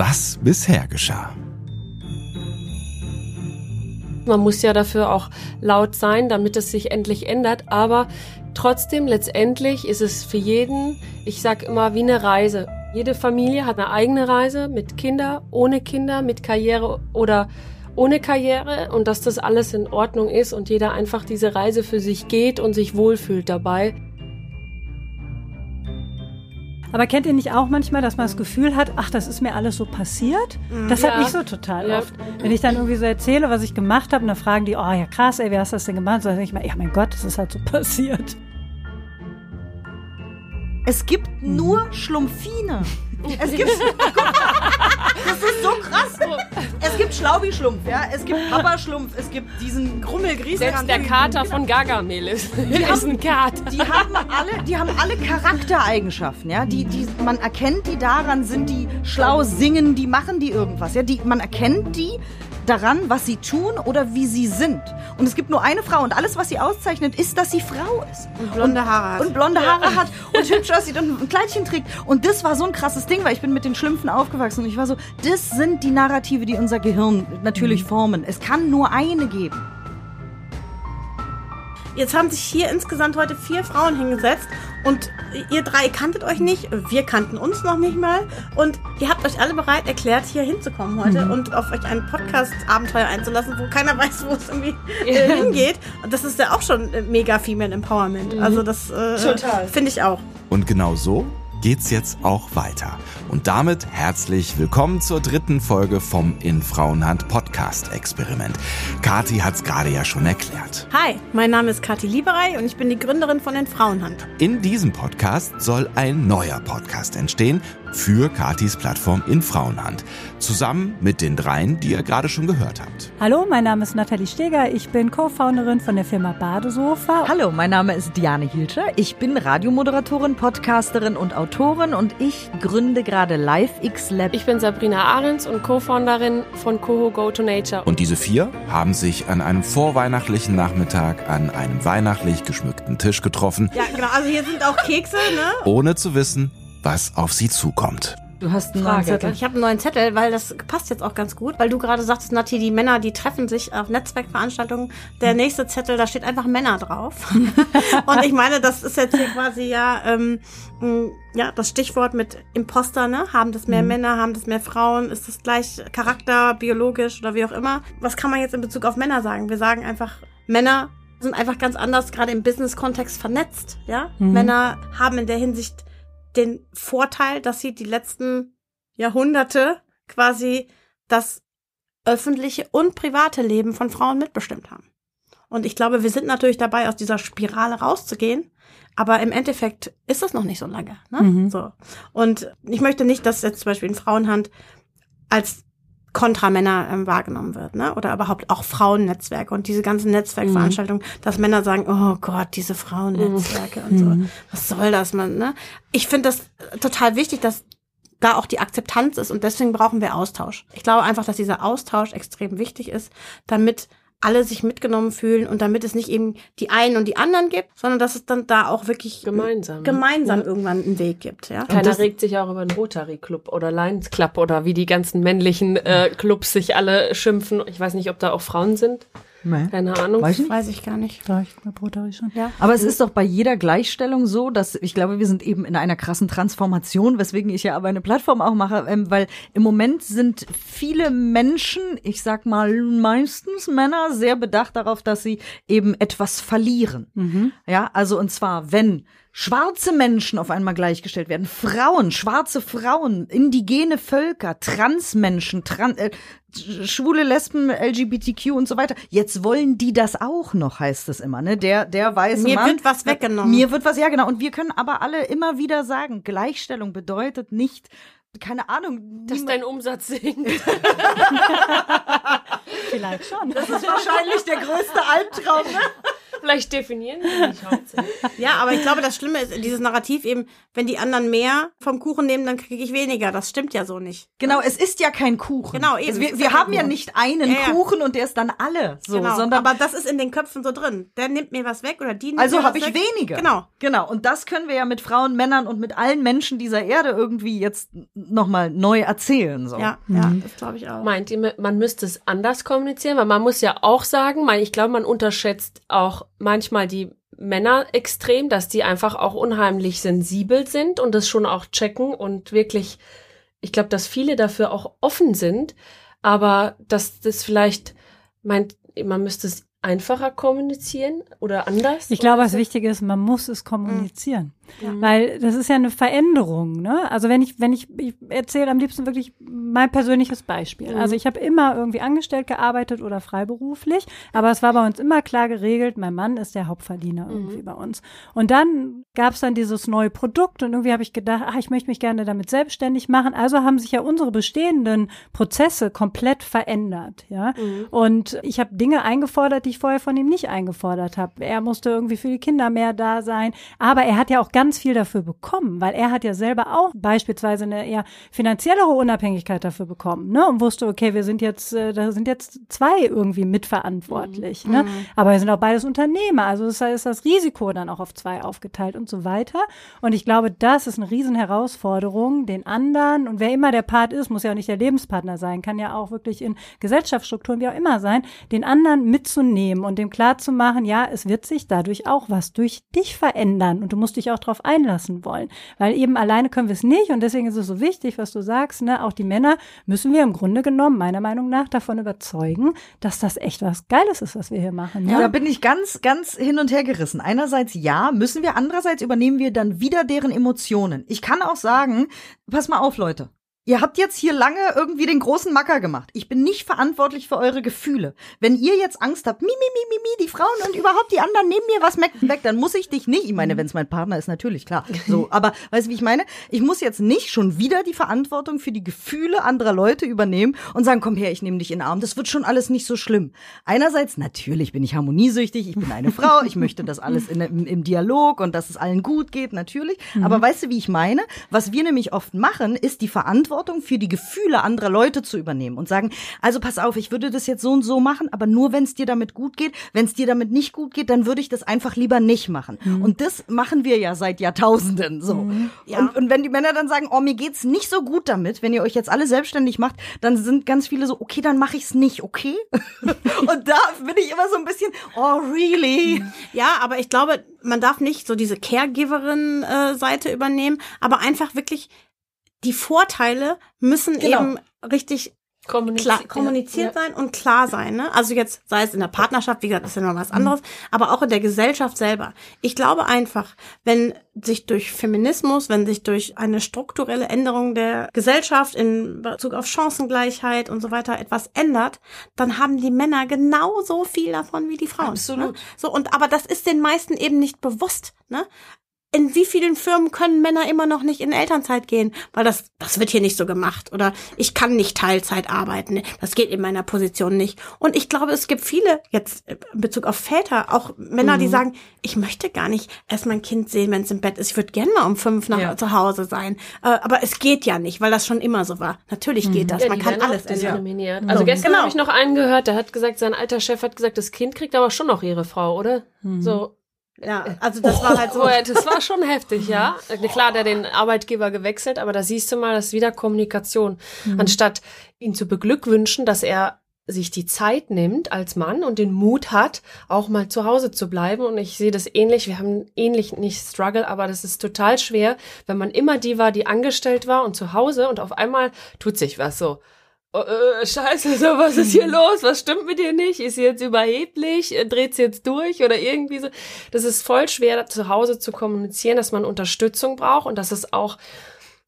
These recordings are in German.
was bisher geschah. Man muss ja dafür auch laut sein, damit es sich endlich ändert. Aber trotzdem, letztendlich ist es für jeden, ich sag immer, wie eine Reise. Jede Familie hat eine eigene Reise mit Kinder, ohne Kinder, mit Karriere oder ohne Karriere und dass das alles in Ordnung ist und jeder einfach diese Reise für sich geht und sich wohlfühlt dabei. Aber kennt ihr nicht auch manchmal, dass man das Gefühl hat, ach, das ist mir alles so passiert? Das Ja. hat mich so total Ja. oft. Wenn ich dann irgendwie so erzähle, was ich gemacht habe, und dann fragen die, oh ja krass, ey, wie hast du das denn gemacht? So, dann denke ich mir, ja mein Gott, das ist halt so passiert. Es gibt nur Schlumpfine. Es gibt. das ist so krass. Es gibt Schlaubi-Schlumpf, ja. Es gibt Papa-Schlumpf. Es gibt diesen Grummelgries. Selbst der Kater von Gargamel ist, ist ein Kater. Die haben alle, die haben alle Charaktereigenschaften, ja. Die, die, man erkennt die daran, sind die schlau, singen, die machen die irgendwas, ja. Die, man erkennt die daran, was sie tun oder wie sie sind. Und es gibt nur eine Frau und alles, was sie auszeichnet, ist, dass sie Frau ist. Und blonde Haare hat. Und blonde Haare hat und hübsch aussieht und ein Kleidchen trägt. Und das war so ein krasses Ding, weil ich bin mit den Schlümpfen aufgewachsen und ich war so, das sind die Narrative, die unser Gehirn natürlich formen. Es kann nur eine geben. Jetzt haben sich hier insgesamt heute vier Frauen hingesetzt und ihr drei kanntet euch nicht, wir kannten uns noch nicht mal und ihr habt euch alle bereit erklärt, hier hinzukommen heute und auf euch ein Podcast-Abenteuer einzulassen, wo keiner weiß, wo es irgendwie äh, hingeht. Und das ist ja auch schon äh, mega Female Empowerment. Also das äh, finde ich auch. Und genau so geht's jetzt auch weiter. Und damit herzlich willkommen zur dritten Folge vom In Frauenhand Podcast Experiment. Kati hat's gerade ja schon erklärt. Hi, mein Name ist Kathi Lieberei und ich bin die Gründerin von den Frauenhand. In diesem Podcast soll ein neuer Podcast entstehen für Katis Plattform In Frauenhand. Zusammen mit den dreien, die ihr gerade schon gehört habt. Hallo, mein Name ist Nathalie Steger, ich bin Co-Founderin von der Firma Badesofa. Hallo, mein Name ist Diane Hilscher. Ich bin Radiomoderatorin, Podcasterin und Autorin und ich gründe gerade Live X Lab. Ich bin Sabrina Ahrens und Co-Founderin von Coho Go to Nature. Und diese vier haben sich an einem vorweihnachtlichen Nachmittag an einem weihnachtlich geschmückten Tisch getroffen, Ja, genau. Also hier sind auch Kekse, ne? ohne zu wissen, was auf sie zukommt. Du hast einen Frage, neuen Zettel. Ich habe einen neuen Zettel, weil das passt jetzt auch ganz gut, weil du gerade sagtest, Nati, die Männer, die treffen sich auf Netzwerkveranstaltungen. Der nächste Zettel, da steht einfach Männer drauf. Und ich meine, das ist jetzt hier quasi ja, ähm, mh, ja das Stichwort mit Imposter, ne? Haben das mehr Männer, haben das mehr Frauen? Ist das gleich Charakter, biologisch oder wie auch immer? Was kann man jetzt in Bezug auf Männer sagen? Wir sagen einfach, Männer sind einfach ganz anders, gerade im Business-Kontext vernetzt, ja? Männer haben in der Hinsicht den Vorteil, dass sie die letzten Jahrhunderte quasi das öffentliche und private Leben von Frauen mitbestimmt haben. Und ich glaube, wir sind natürlich dabei, aus dieser Spirale rauszugehen. Aber im Endeffekt ist das noch nicht so lange. Ne? So. Und ich möchte nicht, dass jetzt zum Beispiel in Frauenhand als Kontramänner ähm, wahrgenommen wird, ne? Oder überhaupt auch Frauennetzwerke und diese ganzen Netzwerkveranstaltungen, dass Männer sagen, oh Gott, diese Frauennetzwerke und so. Was soll das, man, ne? Ich finde das total wichtig, dass da auch die Akzeptanz ist und deswegen brauchen wir Austausch. Ich glaube einfach, dass dieser Austausch extrem wichtig ist, damit alle sich mitgenommen fühlen und damit es nicht eben die einen und die anderen gibt, sondern dass es dann da auch wirklich Gemeinsam. gemeinsam Ja. irgendwann einen Weg gibt, ja. Keiner regt sich auch über einen Rotary Club oder Lions Club oder wie die ganzen männlichen äh, Clubs sich alle schimpfen. Ich weiß nicht, ob da auch Frauen sind. Nee. Keine Ahnung. Weiß ich nicht. Weiß ich gar nicht. Vielleicht bei Rotary schon. Ja. Aber es ist doch bei jeder Gleichstellung so, dass ich glaube, wir sind eben in einer krassen Transformation, weswegen ich ja aber eine Plattform auch mache, ähm, weil im Moment sind viele Menschen, ich sag mal meistens Männer, sehr bedacht darauf, dass sie eben etwas verlieren. Ja, also und zwar, wenn schwarze Menschen auf einmal gleichgestellt werden, Frauen, schwarze Frauen, indigene Völker, Transmenschen, Tran äh, schwule Lesben, LGBTQ und so weiter. Jetzt wollen die das auch noch, heißt es immer, ne? Der der weiße Mir Mann, wird was weggenommen. Mir wird was, ja genau. Und wir können aber alle immer wieder sagen, Gleichstellung bedeutet nicht, keine Ahnung, Dass dein Umsatz sinkt. Vielleicht schon. das ist wahrscheinlich der größte Albtraum. Ne? Vielleicht definieren sie nicht hauptsächlich. Ja, aber ich glaube, das Schlimme ist dieses Narrativ eben, wenn die anderen mehr vom Kuchen nehmen, dann kriege ich weniger. Das stimmt ja so nicht. Genau, es ist ja kein Kuchen. Genau, eben. Also wir wir haben ja nicht einen Ja, ja. Kuchen und der ist dann alle so, genau. sondern aber das ist in den Köpfen so drin. Der nimmt mir was weg oder die nimmt also habe ich weg. weniger. Genau. Genau. Und das können wir ja mit Frauen, Männern und mit allen Menschen dieser Erde irgendwie jetzt nochmal neu erzählen. So. Ja, ja, das glaube ich auch. Meint ihr, man müsste es anders kommunizieren? Weil man muss ja auch sagen, man- ich glaube, man unterschätzt auch manchmal die Männer extrem, dass die einfach auch unheimlich sensibel sind und das schon auch checken und wirklich, ich glaube, dass viele dafür auch offen sind, aber dass das vielleicht meint, man müsste es einfacher kommunizieren oder anders? Ich glaube, was wichtig ist, man muss es kommunizieren. Weil das ist ja eine Veränderung. Ne? Also wenn ich, wenn ich, ich erzähle am liebsten wirklich mein persönliches Beispiel. Also ich habe immer irgendwie angestellt gearbeitet oder freiberuflich, aber es war bei uns immer klar geregelt, mein Mann ist der Hauptverdiener irgendwie bei uns. Und dann gab es dann dieses neue Produkt und irgendwie habe ich gedacht, ach, ich möchte mich gerne damit selbstständig machen. Also haben sich ja unsere bestehenden Prozesse komplett verändert. Ja? Und ich habe Dinge eingefordert, die ich vorher von ihm nicht eingefordert habe. Er musste irgendwie für die Kinder mehr da sein, aber er hat ja auch ganz viel dafür bekommen, weil er hat ja selber auch beispielsweise eine eher finanziellere Unabhängigkeit dafür bekommen, ne? Und wusste, okay, wir sind jetzt, äh, da sind jetzt zwei irgendwie mitverantwortlich, ne? Aber wir sind auch beides Unternehmer, also ist, ist das Risiko dann auch auf zwei aufgeteilt und so weiter. Und ich glaube, das ist eine Riesenherausforderung, den anderen und wer immer der Part ist, muss ja auch nicht der Lebenspartner sein, kann ja auch wirklich in Gesellschaftsstrukturen wie auch immer sein, den anderen mitzunehmen und dem klarzumachen, ja, es wird sich dadurch auch was durch dich verändern und du musst dich auch darauf einlassen wollen, weil eben alleine können wir es nicht und deswegen ist es so wichtig, was du sagst, ne, auch die Männer müssen wir im Grunde genommen meiner Meinung nach davon überzeugen, dass das echt was Geiles ist, was wir hier machen. Da Ja? bin ich ganz, ganz hin und her gerissen. Einerseits ja, müssen wir, andererseits übernehmen wir dann wieder deren Emotionen. Ich kann auch sagen, pass mal auf, Leute. Ihr habt jetzt hier lange irgendwie den großen Macker gemacht. Ich bin nicht verantwortlich für eure Gefühle. Wenn ihr jetzt Angst habt, mi, mi, mi, mi, mi, die Frauen und überhaupt die anderen nehmen mir was weg, dann muss ich dich nicht. Ich meine, wenn es mein Partner ist, natürlich, klar. So, aber weißt du, wie ich meine? Ich muss jetzt nicht schon wieder die Verantwortung für die Gefühle anderer Leute übernehmen und sagen, komm her, ich nehme dich in den Arm. Das wird schon alles nicht so schlimm. Einerseits, natürlich bin ich harmoniesüchtig, ich bin eine Frau, ich möchte das alles in, im, im Dialog und dass es allen gut geht, natürlich. Aber weißt du, wie ich meine? Was wir nämlich oft machen, ist die Verantwortung für die Gefühle anderer Leute zu übernehmen und sagen, also pass auf, ich würde das jetzt so und so machen, aber nur wenn es dir damit gut geht. Wenn es dir damit nicht gut geht, dann würde ich das einfach lieber nicht machen. Und das machen wir ja seit Jahrtausenden so. Ja. Und, und wenn die Männer dann sagen, oh, mir geht's nicht so gut damit, wenn ihr euch jetzt alle selbstständig macht, dann sind ganz viele so, okay, dann mache ich's nicht, okay? und da bin ich immer so ein bisschen, oh, really? Ja, aber ich glaube, man darf nicht so diese Caregiverin-Seite übernehmen, aber einfach wirklich die Vorteile müssen Genau. eben richtig Kommuniz klar, kommuniziert sein und klar sein. Ne? Also jetzt sei es in der Partnerschaft, wie gesagt, das ist ja noch was anderes, aber auch in der Gesellschaft selber. Ich glaube einfach, wenn sich durch Feminismus, wenn sich durch eine strukturelle Änderung der Gesellschaft in Bezug auf Chancengleichheit und so weiter etwas ändert, dann haben die Männer genauso viel davon wie die Frauen. Absolut. Ne? So und aber das ist den meisten eben nicht bewusst. Ne? In wie vielen Firmen können Männer immer noch nicht in Elternzeit gehen? Weil das, das wird hier nicht so gemacht. Oder ich kann nicht Teilzeit arbeiten. Das geht in meiner Position nicht. Und ich glaube, es gibt viele, jetzt in Bezug auf Väter, auch Männer, die sagen, ich möchte gar nicht erst mein Kind sehen, wenn es im Bett ist. Ich würde gerne mal um fünf nach Ja. zu Hause sein. Äh, aber es geht ja nicht, weil das schon immer so war. Natürlich geht das. Ja, Man kann alles diskriminiert. Also gestern Genau. habe ich noch einen gehört, der hat gesagt, sein alter Chef hat gesagt, das Kind kriegt aber schon noch ihre Frau, oder? So. Ja, also das war halt so. Oh, das war schon heftig, ja. Klar, der den Arbeitgeber gewechselt, aber da siehst du mal, das ist wieder Kommunikation. Anstatt ihn zu beglückwünschen, dass er sich die Zeit nimmt als Mann und den Mut hat, auch mal zu Hause zu bleiben. Und ich sehe das ähnlich. Wir haben ähnlich nicht Struggle, aber das ist total schwer, wenn man immer die war, die angestellt war und zu Hause und auf einmal tut sich was so. Oh, äh, scheiße, so, was ist hier los? Was stimmt mit dir nicht? Ist sie jetzt überheblich? Äh, Dreht sie jetzt durch oder irgendwie so? Das ist voll schwer, zu Hause zu kommunizieren, dass man Unterstützung braucht und dass es auch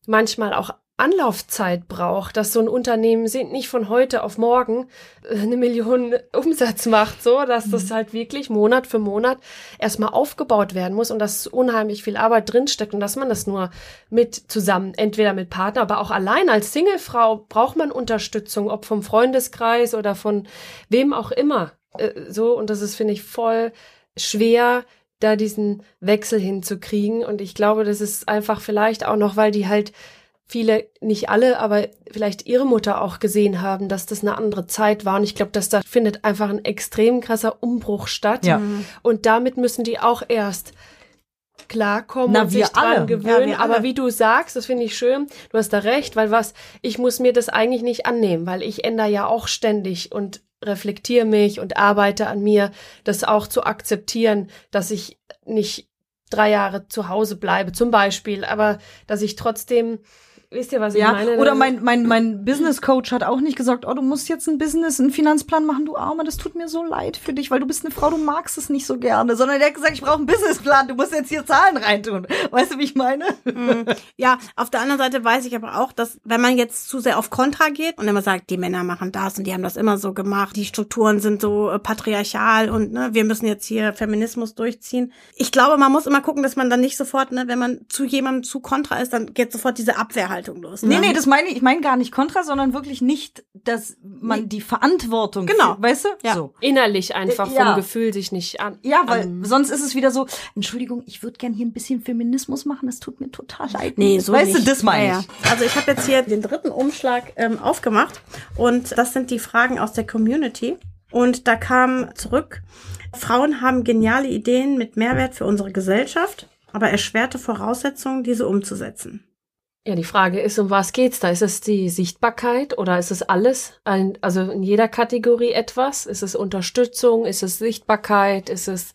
manchmal auch Anlaufzeit braucht, dass so ein Unternehmen nicht von heute auf morgen äh, eine Million Umsatz macht, so, dass das halt wirklich Monat für Monat erstmal aufgebaut werden muss und dass unheimlich viel Arbeit drinsteckt und dass man das nur mit zusammen, entweder mit Partner, aber auch allein als Singlefrau braucht man Unterstützung, ob vom Freundeskreis oder von wem auch immer. Äh, So, und das ist, finde ich, voll schwer, da diesen Wechsel hinzukriegen. Und ich glaube, das ist einfach vielleicht auch noch, weil die halt viele, nicht alle, aber vielleicht ihre Mutter auch gesehen haben, dass das eine andere Zeit war. Und ich glaube, dass da findet einfach ein extrem krasser Umbruch statt. Ja. Und damit müssen die auch erst klarkommen Na, und wir sich dran alle. Ja, gewöhnen. alle. Aber wie du sagst, das finde ich schön, du hast da recht, weil was, ich muss mir das eigentlich nicht annehmen, weil ich ändere ja auch ständig und reflektiere mich und arbeite an mir, das auch zu akzeptieren, dass ich nicht drei Jahre zu Hause bleibe, zum Beispiel, aber dass ich trotzdem, wisst ihr, was Ja, ich meine? oder mein, mein, mein Business Coach hat auch nicht gesagt, oh, du musst jetzt ein Business, einen Finanzplan machen, du Arme, das tut mir so leid für dich, weil du bist eine Frau, du magst es nicht so gerne, sondern der hat gesagt, ich brauche einen Businessplan, du musst jetzt hier Zahlen reintun. Weißt du, wie ich meine? Ja, auf der anderen Seite weiß ich aber auch, dass wenn man jetzt zu sehr auf Kontra geht und immer sagt, die Männer machen das und die haben das immer so gemacht, die Strukturen sind so äh, patriarchal und ne, wir müssen jetzt hier Feminismus durchziehen. Ich glaube, man muss immer gucken, dass man dann nicht sofort, ne, wenn man zu jemandem zu kontra ist, dann geht sofort diese Abwehrhaltung los. Nee, ne? nee, das meine ich, ich meine gar nicht Kontra, sondern wirklich nicht, dass man die Verantwortung, Genau. weißt du? Ja. So. innerlich einfach Äh, ja. vom Gefühl sich nicht an. Ja, weil an, sonst ist es wieder so, Entschuldigung, ich würde gern hier ein bisschen Feminismus machen, das tut mir total leid. Nee, so weißt nicht. du, das meine Ja, ich. ja. Also ich habe jetzt hier den dritten Umschlag ähm, aufgemacht und das sind die Fragen aus der Community. Und da kam zurück, Frauen haben geniale Ideen mit Mehrwert für unsere Gesellschaft, aber erschwerte Voraussetzungen, diese umzusetzen. Ja, die Frage ist, um was geht's da? Ist es die Sichtbarkeit oder ist es alles? Ein, also in jeder Kategorie etwas? Ist es Unterstützung? Ist es Sichtbarkeit? Ist es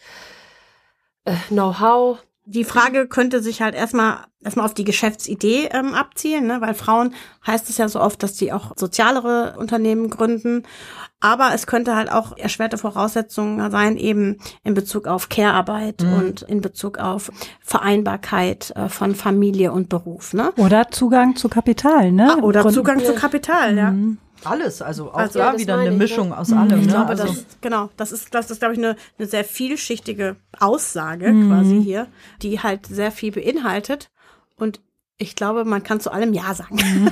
äh, Know-how? Die Frage könnte sich halt erstmal erstmal auf die Geschäftsidee ähm, abzielen, ne? weil Frauen heißt es ja so oft, dass die auch sozialere Unternehmen gründen. Aber es könnte halt auch erschwerte Voraussetzungen sein, eben in Bezug auf Care-Arbeit und in Bezug auf Vereinbarkeit äh, von Familie und Beruf. Ne? Oder Zugang zu Kapital, ne? Ah, Oder Grund- Zugang zu Kapital, ja. Alles, also auch Also, da ja, wieder eine ich, Mischung ne? aus allem. Ich ne? glaube, also, das, genau, das ist, das ist, glaube ich, eine, eine sehr vielschichtige Aussage quasi hier, die halt sehr viel beinhaltet. Und ich glaube, man kann zu allem Ja sagen.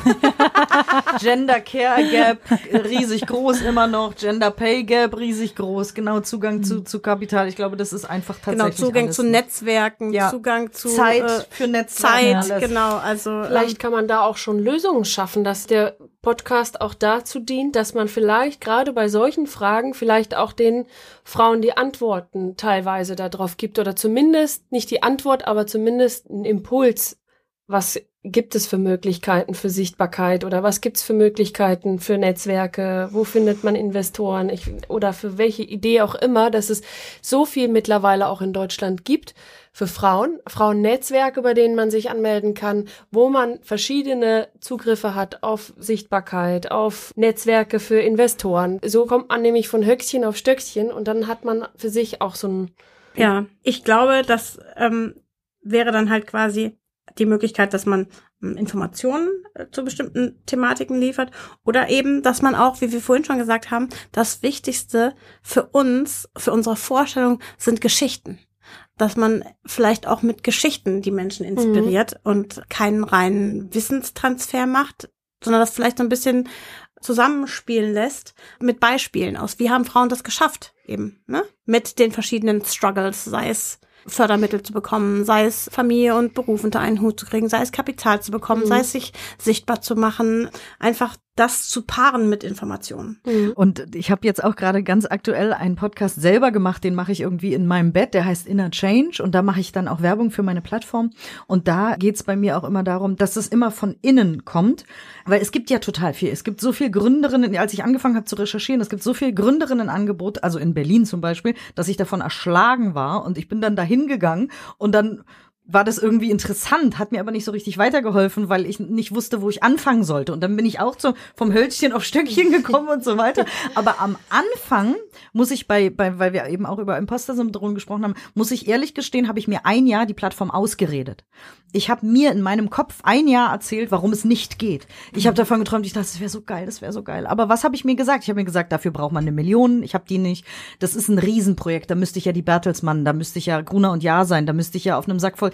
Gender Care Gap riesig groß immer noch, Gender Pay Gap riesig groß, genau Zugang zu, zu Kapital. Ich glaube, das ist einfach Genau, tatsächlich Zugang alles. zu Netzwerken, Ja. Zugang zu Zeit äh, für Netzwerke. Zeit, alles. genau. Also Vielleicht kann man da auch schon Lösungen schaffen, dass der Podcast auch dazu dient, dass man vielleicht gerade bei solchen Fragen vielleicht auch den Frauen die Antworten teilweise darauf gibt oder zumindest nicht die Antwort, aber zumindest einen Impuls. Was gibt es für Möglichkeiten für Sichtbarkeit oder was gibt es für Möglichkeiten für Netzwerke? Wo findet man Investoren? Ich, oder für welche Idee auch immer, dass es so viel mittlerweile auch in Deutschland gibt für Frauen, Frauennetzwerke, bei denen man sich anmelden kann, wo man verschiedene Zugriffe hat auf Sichtbarkeit, auf Netzwerke für Investoren. So kommt man nämlich von Höchstchen auf Stöckchen und dann hat man für sich auch so ein Ja, ich glaube, das ähm, wäre dann halt quasi die Möglichkeit, dass man ähm, Informationen äh, zu bestimmten Thematiken liefert oder eben, dass man auch, wie wir vorhin schon gesagt haben, das Wichtigste für uns, für unsere Vorstellung sind Geschichten. Dass man vielleicht auch mit Geschichten die Menschen inspiriert und keinen reinen Wissenstransfer macht, sondern das vielleicht so ein bisschen zusammenspielen lässt mit Beispielen aus. Wie haben Frauen das geschafft eben, ne? Mit den verschiedenen Struggles, sei es Fördermittel zu bekommen, sei es Familie und Beruf unter einen Hut zu kriegen, sei es Kapital zu bekommen, sei es sich sichtbar zu machen, einfach das zu paaren mit Informationen. Und ich habe jetzt auch gerade ganz aktuell einen Podcast selber gemacht, den mache ich irgendwie in meinem Bett, der heißt Inner Change und da mache ich dann auch Werbung für meine Plattform. Und da geht's bei mir auch immer darum, dass es immer von innen kommt, weil es gibt ja total viel. Es gibt so viel Gründerinnen, als ich angefangen habe zu recherchieren, es gibt so viel Gründerinnenangebot, also in Berlin zum Beispiel, dass ich davon erschlagen war und ich bin dann dahin gegangen und dann war das irgendwie interessant, hat mir aber nicht so richtig weitergeholfen, weil ich nicht wusste, wo ich anfangen sollte. Und dann bin ich auch so vom Hölzchen auf Stöckchen gekommen und so weiter. Aber am Anfang muss ich bei, bei weil wir eben auch über Imposter-Syndrom gesprochen haben, muss ich ehrlich gestehen, habe ich mir ein Jahr die Plattform ausgeredet. Ich habe mir in meinem Kopf ein Jahr erzählt, warum es nicht geht. Ich habe davon geträumt, ich dachte, das wäre so geil, das wäre so geil. Aber was habe ich mir gesagt? Ich habe mir gesagt, dafür braucht man eine Million. Ich habe die nicht. Das ist ein Riesenprojekt. Da müsste ich ja die Bertelsmann, da müsste ich ja Gruner und Jahr sein, da müsste ich ja auf einem Sack voll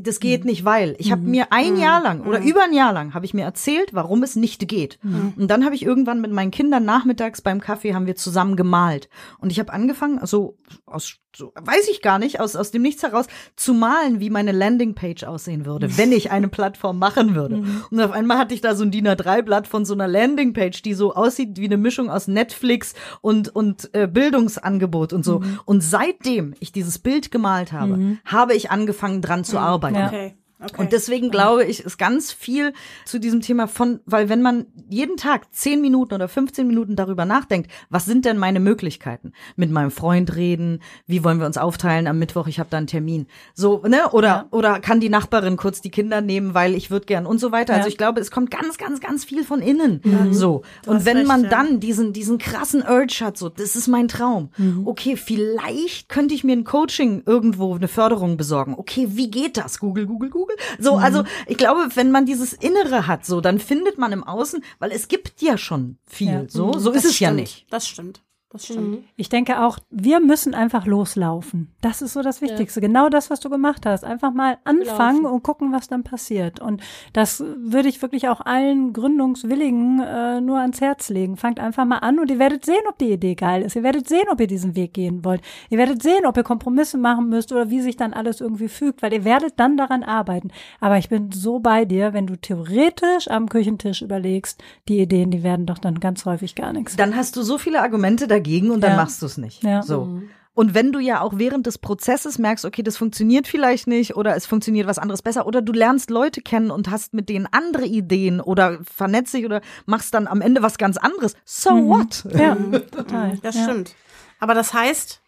das geht nicht, weil ich habe mir ein Jahr lang oder über ein Jahr lang habe ich mir erzählt, warum es nicht geht. Und dann habe ich irgendwann mit meinen Kindern nachmittags beim Kaffee haben wir zusammen gemalt. Und ich habe angefangen, also aus so, weiß ich gar nicht, aus aus dem Nichts heraus zu malen, wie meine Landingpage aussehen würde, wenn ich eine Plattform machen würde. Und auf einmal hatte ich da so ein DIN A3 Blatt von so einer Landingpage, die so aussieht wie eine Mischung aus Netflix und und äh, Bildungsangebot und so. Und seitdem ich dieses Bild gemalt habe, habe ich angefangen dran zu arbeiten. Ja. Okay. Okay. Und deswegen glaube ich, ist ganz viel zu diesem Thema von, weil wenn man jeden Tag zehn Minuten oder 15 Minuten darüber nachdenkt, was sind denn meine Möglichkeiten? Mit meinem Freund reden, wie wollen wir uns aufteilen am Mittwoch, ich habe da einen Termin. So, ne? Oder, oder kann die Nachbarin kurz die Kinder nehmen, weil ich würde gern und so weiter. Also Ja. ich glaube, es kommt ganz, ganz, ganz viel von innen. So. Und wenn recht, man ja. dann diesen, diesen krassen Urge hat, so, das ist mein Traum. Okay, vielleicht könnte ich mir ein Coaching irgendwo, eine Förderung besorgen. Okay, wie geht das? Google, Google, Google. So, also ich glaube, wenn man dieses Innere hat, so, dann findet man im Außen, weil es gibt ja schon viel. Ja. So, so Das ist es ja stimmt. nicht. Das stimmt. Das stimmt. Ich denke auch, wir müssen einfach loslaufen. Das ist so das Wichtigste. Genau das, was du gemacht hast. Einfach mal anfangen Laufen. und gucken, was dann passiert. Und das würde ich wirklich auch allen Gründungswilligen äh, nur ans Herz legen. Fangt einfach mal an und ihr werdet sehen, ob die Idee geil ist. Ihr werdet sehen, ob ihr diesen Weg gehen wollt. Ihr werdet sehen, ob ihr Kompromisse machen müsst oder wie sich dann alles irgendwie fügt, weil ihr werdet dann daran arbeiten. Aber ich bin so bei dir, wenn du theoretisch am Küchentisch überlegst, die Ideen, die werden doch dann ganz häufig gar nichts. Dann hast du so viele Argumente dagegen und dann Ja. machst du es nicht. Ja. So. Und wenn du ja auch während des Prozesses merkst, okay, das funktioniert vielleicht nicht oder es funktioniert was anderes besser oder du lernst Leute kennen und hast mit denen andere Ideen oder vernetzt dich oder machst dann am Ende was ganz anderes. So what? Ja, total. Das ja. stimmt. Aber das heißt,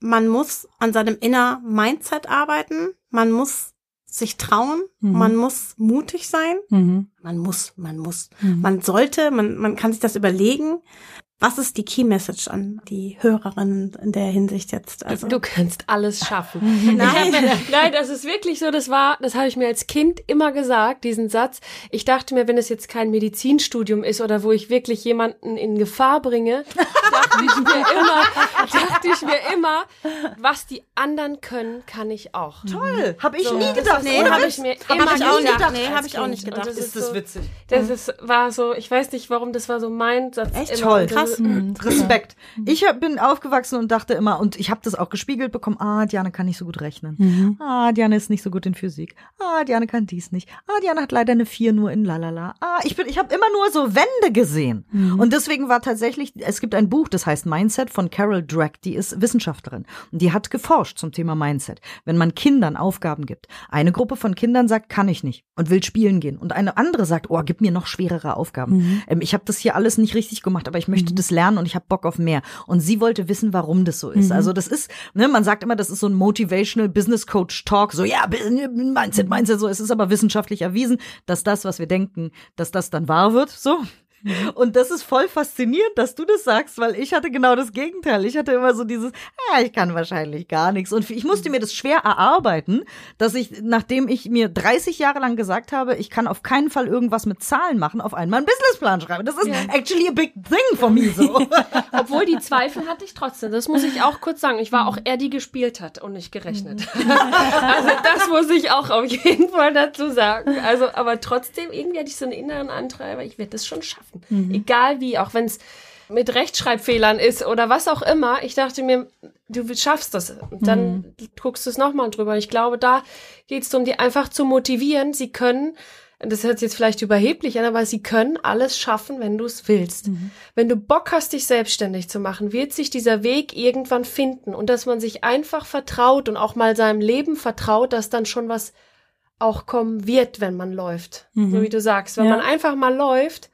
man muss an seinem inner Mindset arbeiten, man muss sich trauen, man muss mutig sein, Mhm. man muss, man muss, man sollte, man, man kann sich das überlegen. Was ist die Key Message an die Hörerinnen in der Hinsicht jetzt? Also, Du kannst alles schaffen. Nein. Hab mir, nein, das ist wirklich so. Das war, das habe ich mir als Kind immer gesagt, diesen Satz. Ich dachte mir, wenn es jetzt kein Medizinstudium ist oder wo ich wirklich jemanden in Gefahr bringe, dachte ich mir immer, dachte ich mir immer, was die anderen können, kann ich auch. Toll, habe ich So, nie gedacht. Nee, habe ich mir Hab immer ich auch nicht gedacht. Nee, als hab ich auch nicht gedacht. Das ist ist das so, witzig. Das ist, war so, ich weiß nicht warum, das war so mein Satz. Echt immer. toll. Und das- Krass. Respekt. Ich hab, bin aufgewachsen und dachte immer, und ich habe das auch gespiegelt bekommen, ah, Diane kann nicht so gut rechnen. Ah, Diane ist nicht so gut in Physik. Ah, Diane kann dies nicht. Ah, Diane hat leider eine Vier nur in Lalala. Ah, ich bin, ich habe immer nur so Wände gesehen. Und deswegen war tatsächlich, es gibt ein Buch, das heißt Mindset von Carol Dweck, die ist Wissenschaftlerin. Und die hat geforscht zum Thema Mindset. Wenn man Kindern Aufgaben gibt, eine Gruppe von Kindern sagt, kann ich nicht und will spielen gehen. Und eine andere sagt, oh, gib mir noch schwerere Aufgaben. Ähm, ich habe das hier alles nicht richtig gemacht, aber ich möchte das lernen und ich habe Bock auf mehr. Und sie wollte wissen, warum das so ist. Also das ist, ne, man sagt immer, das ist so ein Motivational Business Coach Talk, so ja, Mindset, Mindset, so. Es ist aber wissenschaftlich erwiesen, dass das, was wir denken, dass das dann wahr wird, so. Und das ist voll faszinierend, dass du das sagst, weil ich hatte genau das Gegenteil. Ich hatte immer so dieses, ah, ich kann wahrscheinlich gar nichts. Und ich musste mir das schwer erarbeiten, dass ich, nachdem ich mir 30 Jahre lang gesagt habe, ich kann auf keinen Fall irgendwas mit Zahlen machen, auf einmal einen Businessplan schreiben. Das ist actually a big thing for me, so. Obwohl die Zweifel hatte ich trotzdem. Das muss ich auch kurz sagen. Ich war auch eher die gespielt hat und nicht gerechnet. also das muss ich auch auf jeden Fall dazu sagen. Also, aber trotzdem irgendwie hatte ich so einen inneren Antreiber. Ich werde das schon schaffen. Egal wie, auch wenn es mit Rechtschreibfehlern ist oder was auch immer. Ich dachte mir, du schaffst das. Und dann guckst du es nochmal drüber. Ich glaube, da geht es darum, die einfach zu motivieren. Sie können das hört sich jetzt vielleicht überheblich an, aber sie können alles schaffen, wenn du es willst. Wenn du Bock hast, dich selbstständig zu machen, wird sich dieser Weg irgendwann finden und dass man sich einfach vertraut und auch mal seinem Leben vertraut, dass dann schon was auch kommen wird, wenn man läuft. So wie du sagst, wenn Ja. man einfach mal läuft,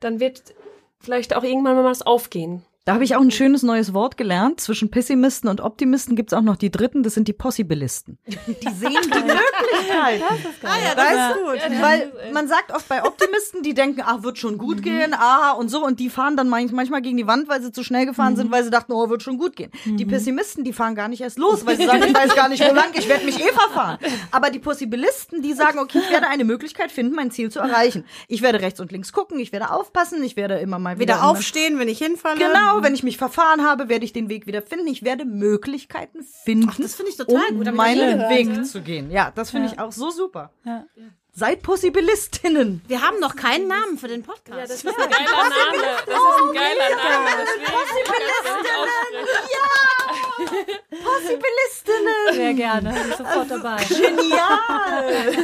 dann wird vielleicht auch irgendwann mal was aufgehen. Da habe ich auch ein schönes neues Wort gelernt. Zwischen Pessimisten und Optimisten gibt's auch noch die dritten, das sind die Possibilisten. Die sehen die Möglichkeit. ah ja, das Weißt ist du? gut. Weil man sagt oft bei Optimisten, die denken, ach, wird schon gut gehen, ah, und so, und die fahren dann manch- manchmal gegen die Wand, weil sie zu schnell gefahren sind, weil sie dachten, oh, wird schon gut gehen. Die Pessimisten, die fahren gar nicht erst los, weil sie sagen, ich weiß gar nicht, wo lang, ich werde mich eh verfahren. Aber die Possibilisten, die sagen, okay, ich werde eine Möglichkeit finden, mein Ziel zu erreichen. Ich werde rechts und links gucken, ich werde aufpassen, ich werde immer mal wieder Wieder aufstehen, wenn ich hinfalle. Genau, Genau, wenn ich mich verfahren habe, werde ich den Weg wieder finden. Ich werde Möglichkeiten finden, Ach, das finde ich total um gut, meinen Weg zu gehen. Ja, das finde ich auch so super. Ja. Seid Possibilistinnen. Wir haben noch keinen Namen für den Podcast. Ja, das ist ein geiler Name. Das ist ein geiler Name. Deswegen Possibilistinnen. Sehr gerne, bin sofort dabei. Genial.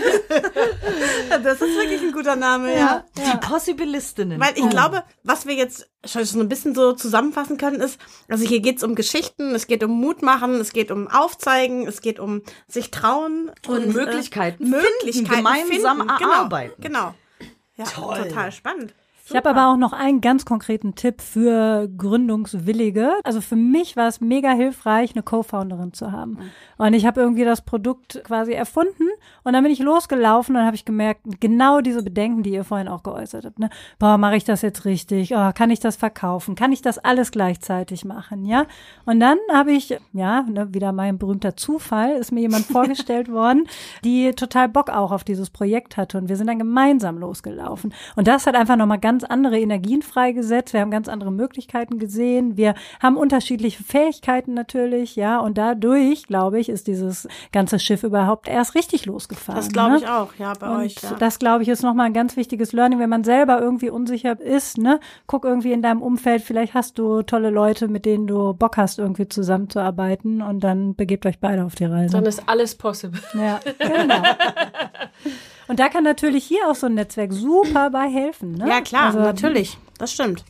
das ist wirklich ein guter Name, ja. Die Possibilistinnen. Weil ich glaube, was wir jetzt schon so ein bisschen so zusammenfassen können, ist, also hier geht's um Geschichten, es geht um Mut machen, es geht um Aufzeigen, es geht um sich trauen Und Möglichkeiten äh, Möglichkeiten finden, gemeinsam finden. erarbeiten. Genau. genau. Ja, total spannend. Ich habe aber auch noch einen ganz konkreten Tipp für Gründungswillige. Also für mich war es mega hilfreich, eine Co-Founderin zu haben. Und ich habe irgendwie das Produkt quasi erfunden und dann bin ich losgelaufen und habe ich gemerkt, genau diese Bedenken, die ihr vorhin auch geäußert habt. Ne? Boah, mache ich das jetzt richtig? Oh, kann ich das verkaufen? Kann ich das alles gleichzeitig machen? Ja. Und dann habe ich, ja, ne, wieder mein berühmter Zufall, ist mir jemand vorgestellt worden, die total Bock auch auf dieses Projekt hatte und wir sind dann gemeinsam losgelaufen. Und das hat einfach nochmal ganz andere Energien freigesetzt. Wir haben ganz andere Möglichkeiten gesehen. Wir haben unterschiedliche Fähigkeiten natürlich, ja. Und dadurch, glaube ich, ist dieses ganze Schiff überhaupt erst richtig losgefahren. Das glaube ne? ich auch, ja, bei Und euch. Ja. das, glaube ich, ist nochmal ein ganz wichtiges Learning, wenn man selber irgendwie unsicher ist, ne? Guck irgendwie in deinem Umfeld, vielleicht hast du tolle Leute, mit denen du Bock hast, irgendwie zusammenzuarbeiten und dann begebt euch beide auf die Reise. Dann ist alles possible. Ja, genau. Und da kann natürlich hier auch so ein Netzwerk super bei helfen. Ne? Ja, klar, Also, natürlich. Das stimmt.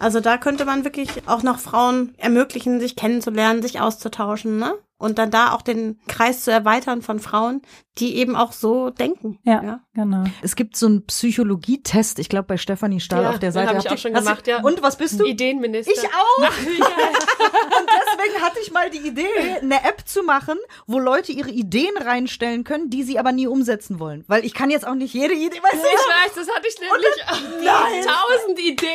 Also da könnte man wirklich auch noch Frauen ermöglichen, sich kennenzulernen, sich auszutauschen, ne? Und dann da auch den Kreis zu erweitern von Frauen, die eben auch so denken. Ja, genau. Es gibt so einen Psychologietest, ich glaube bei Stefanie Stahl Ja, auf der den Seite. hab ich Habt auch schon gemacht, ja. Und was bist du? Ideenminister. Ich auch. Und deswegen hatte ich mal die Idee, eine App zu machen, wo Leute ihre Ideen reinstellen können, die sie aber nie umsetzen wollen. Weil ich kann jetzt auch nicht jede Idee, weißt Ich du? weiß, das hatte ich nämlich tausend Ideen.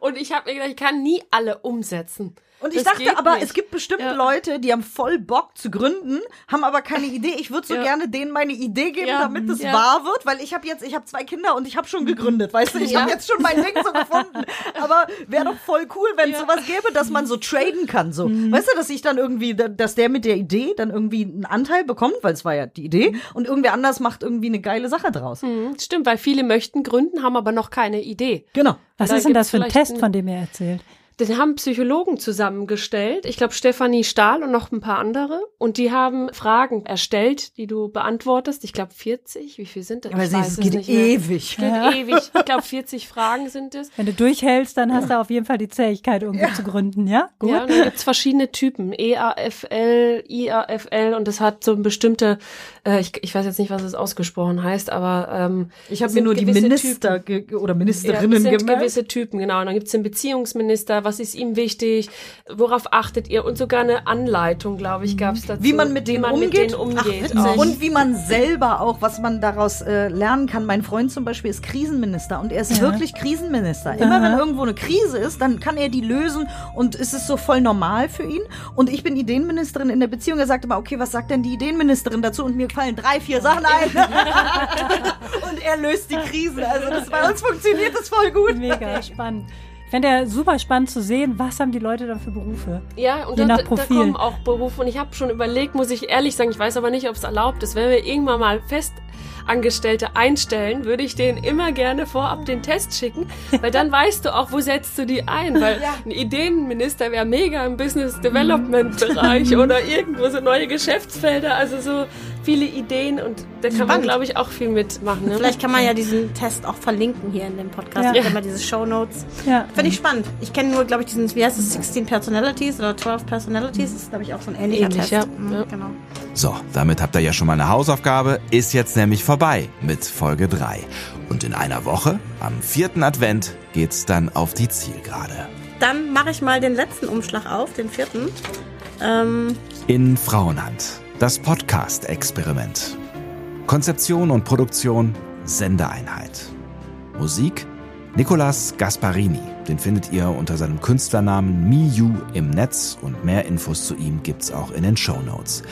Und ich habe mir gedacht, ich kann nie alle umsetzen. Und ich Das dachte aber, nicht. es gibt bestimmt Ja. Leute, die haben voll Bock zu gründen, haben aber keine Idee. Ich würde so Ja. gerne denen meine Idee geben, Ja. damit es Ja. wahr wird, weil ich habe jetzt, ich habe zwei Kinder und ich habe schon gegründet, weißt du, ich Ja. habe jetzt schon mein Ding so gefunden. Aber wäre doch voll cool, wenn es Ja. sowas gäbe, dass man so traden kann, so. Weißt du, dass ich dann irgendwie, dass der mit der Idee dann irgendwie einen Anteil bekommt, weil es war ja die Idee, und irgendwer anders macht irgendwie eine geile Sache draus. Mhm, Stimmt, weil viele möchten gründen, haben aber noch keine Idee. Genau. Was Da ist denn das für ein Test, von dem ihr erzählt? Den haben Psychologen zusammengestellt. Ich glaube, Stefanie Stahl und noch ein paar andere. Und die haben Fragen erstellt, die du beantwortest. Ich glaube, 40. Wie viel sind das? Aber ich sie, weiß es geht nicht mehr. ewig. Geht Ja. ewig. Ich glaube, 40 Fragen sind es. Wenn du durchhältst, dann hast du auf jeden Fall die Zähigkeit, irgendwie zu gründen, ja? Gut. Ja, und dann gibt's verschiedene Typen. E EAFL, IAFL und das hat so ein bestimmte, äh, ich, ich weiß jetzt nicht, was es ausgesprochen heißt, aber ähm, Ich habe es mir nur die Minister ge oder Ja, Ministerinnen es sind gemerkt. gewisse Typen, genau. Und dann gibt's den Beziehungsminister, was ist ihm wichtig, worauf achtet ihr? Und sogar eine Anleitung, glaube ich, gab's dazu. Wie man mit wie denen man umgeht. Mit denen umgeht Ach. Und wie man selber auch, was man daraus äh, lernen kann. Mein Freund zum Beispiel ist Krisenminister und er ist Ja. wirklich Krisenminister. Immer wenn irgendwo eine Krise ist, dann kann er die lösen und es ist so voll normal für ihn. Und ich bin Ideenministerin in der Beziehung. Er sagt immer, okay, was sagt denn die Ideenministerin dazu? Und mir fallen drei, vier Sachen ein. und er löst die Krisen. Also das bei uns funktioniert das voll gut. Mega spannend. Ich fände ja super spannend zu sehen, was haben die Leute dann für Berufe? Ja, und Je da, nach da Profil. kommen auch Berufe. Und ich habe schon überlegt, muss ich ehrlich sagen, ich weiß aber nicht, ob es erlaubt ist. Wenn wir irgendwann mal Festangestellte einstellen, würde ich denen immer gerne vorab den Test schicken, weil dann weißt du auch, wo setzt du die ein. Weil ein Ideenminister wäre mega im Business Development Bereich oder irgendwo so neue Geschäftsfelder, also so viele Ideen und da kann man, glaube ich, auch viel mitmachen. Ne? Vielleicht kann man ja diesen Test auch verlinken hier in dem Podcast. Ja. Ja. Immer diese Show Notes. Ja. Finde ich spannend. Ich kenne nur, glaube ich, diesen, wie heißt es, 16 Personalities oder 12 Personalities. Das ist, glaube ich, auch so ein ähnlicher Ähnlich, Test. ja. Mhm, Ja. Genau. So, damit habt ihr ja schon mal eine Hausaufgabe, ist jetzt nämlich vorbei mit Folge 3. Und in einer Woche, am vierten Advent, geht's dann auf die Zielgerade. Dann mache ich mal den letzten Umschlag auf, den vierten. Ähm, In Frauenhand. Das Podcast-Experiment. Konzeption und Produktion Sendeeinheit. Musik Nicolas Gasparini. Den findet ihr unter seinem Künstlernamen Miyu im Netz und mehr Infos zu ihm gibt's auch in den Shownotes.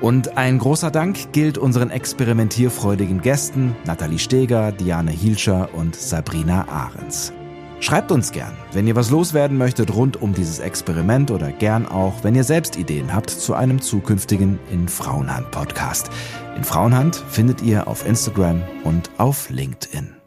Und ein großer Dank gilt unseren experimentierfreudigen Gästen Nathalie Steger, Diane Hielscher und Sabrina Ahrens. Schreibt uns gern, wenn ihr was loswerden möchtet rund um dieses Experiment oder gern auch, wenn ihr selbst Ideen habt zu einem zukünftigen In Frauenhand Podcast. In Frauenhand findet ihr auf Instagram und auf LinkedIn.